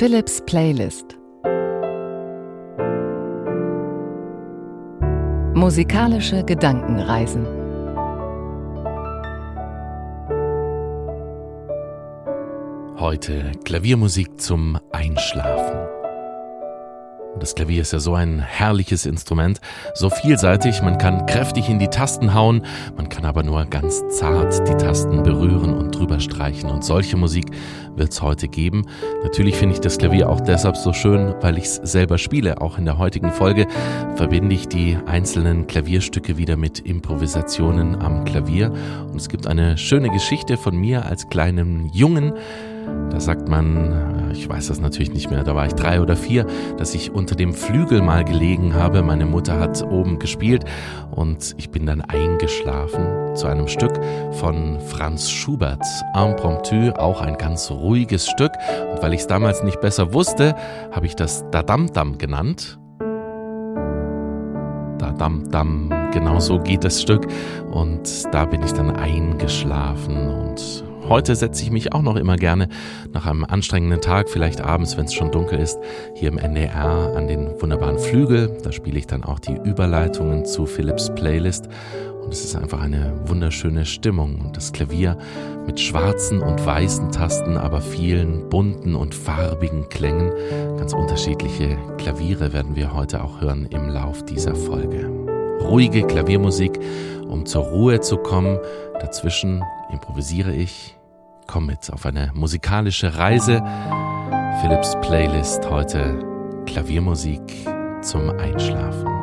Philips Playlist Musikalische Gedankenreisen Heute Klaviermusik zum Einschlafen. Das Klavier ist ja so ein herrliches Instrument, so vielseitig, man kann kräftig in die Tasten hauen, man kann aber nur ganz zart die Tasten berühren und drüber streichen. Und solche Musik wird es heute geben. Natürlich finde ich das Klavier auch deshalb so schön, weil ich es selber spiele. Auch in der heutigen Folge verbinde ich die einzelnen Klavierstücke wieder mit Improvisationen am Klavier. Und es gibt eine schöne Geschichte von mir als kleinem Jungen, da sagt man, äh, ich weiß das natürlich nicht mehr, da war ich drei oder vier, dass ich unter dem Flügel mal gelegen habe. Meine Mutter hat oben gespielt und ich bin dann eingeschlafen zu einem Stück von Franz Schubert, Impromptu, auch ein ganz ruhiges Stück. Und weil ich es damals nicht besser wusste, habe ich das Dadam-Dam genannt. Dadam-Dam, genau so geht das Stück. Und da bin ich dann eingeschlafen und Heute setze ich mich auch noch immer gerne nach einem anstrengenden Tag, vielleicht abends, wenn es schon dunkel ist, hier im NDR an den wunderbaren Flügel. Da spiele ich dann auch die Überleitungen zu Philips Playlist. Und es ist einfach eine wunderschöne Stimmung. Und das Klavier mit schwarzen und weißen Tasten, aber vielen bunten und farbigen Klängen. Ganz unterschiedliche Klaviere werden wir heute auch hören im Lauf dieser Folge. Ruhige Klaviermusik, um zur Ruhe zu kommen. Dazwischen improvisiere ich, komm mit auf eine musikalische Reise. Philips Playlist heute Klaviermusik zum Einschlafen.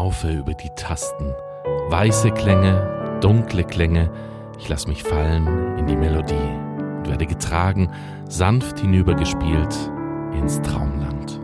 Laufe über die Tasten. Weiße Klänge, dunkle Klänge. Ich lass mich fallen in die Melodie und werde getragen, sanft hinübergespielt ins Traumland.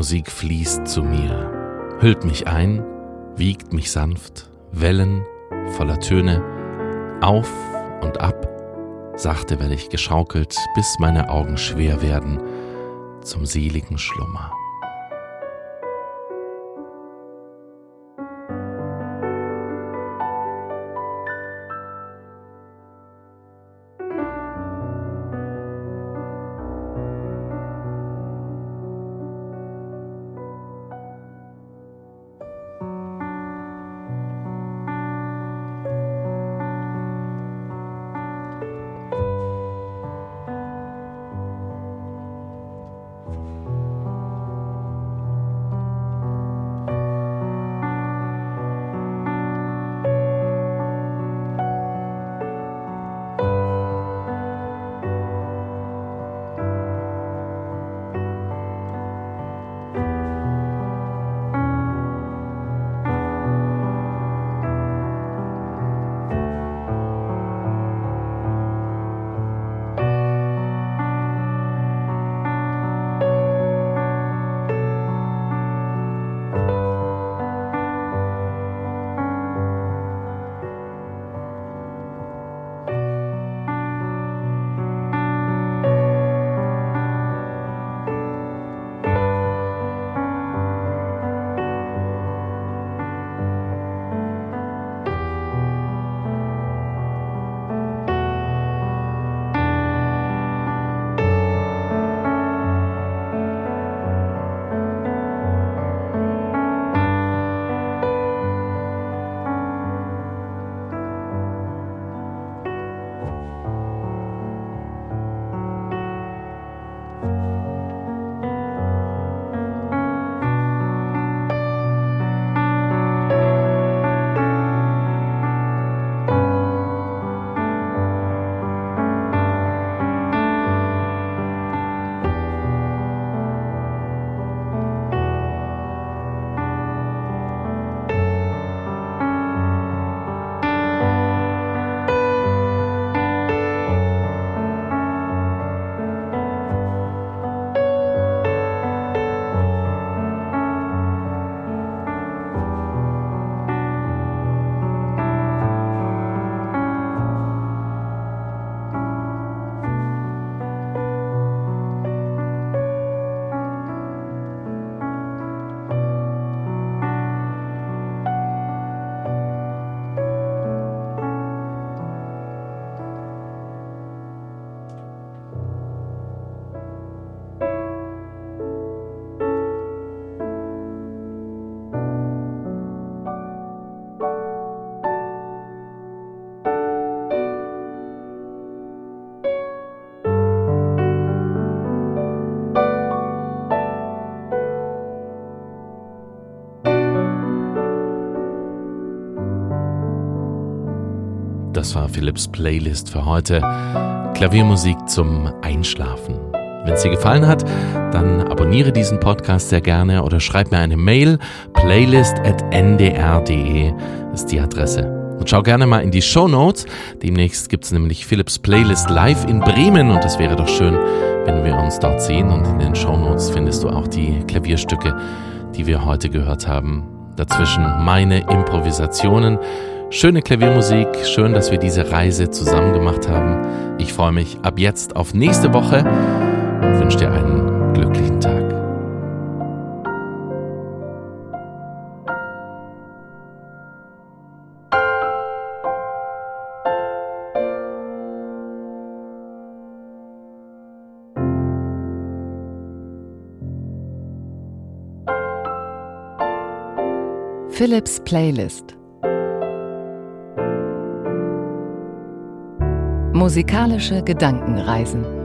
Musik fließt zu mir, hüllt mich ein, wiegt mich sanft, Wellen voller Töne, auf und ab, sachte werde ich geschaukelt, bis meine Augen schwer werden zum seligen Schlummer. Das war Philips Playlist für heute. Klaviermusik zum Einschlafen. Wenn es dir gefallen hat, dann abonniere diesen Podcast sehr gerne oder schreib mir eine Mail. playlist.ndr.de ist die Adresse. Und schau gerne mal in die Show Notes. Demnächst gibt es nämlich Philips Playlist live in Bremen und es wäre doch schön, wenn wir uns dort sehen. Und in den Show Notes findest du auch die Klavierstücke, die wir heute gehört haben. Dazwischen meine Improvisationen. Schöne Klaviermusik, schön, dass wir diese Reise zusammen gemacht haben. Ich freue mich ab jetzt auf nächste Woche und wünsche dir einen glücklichen Tag. Philips Playlist Musikalische Gedankenreisen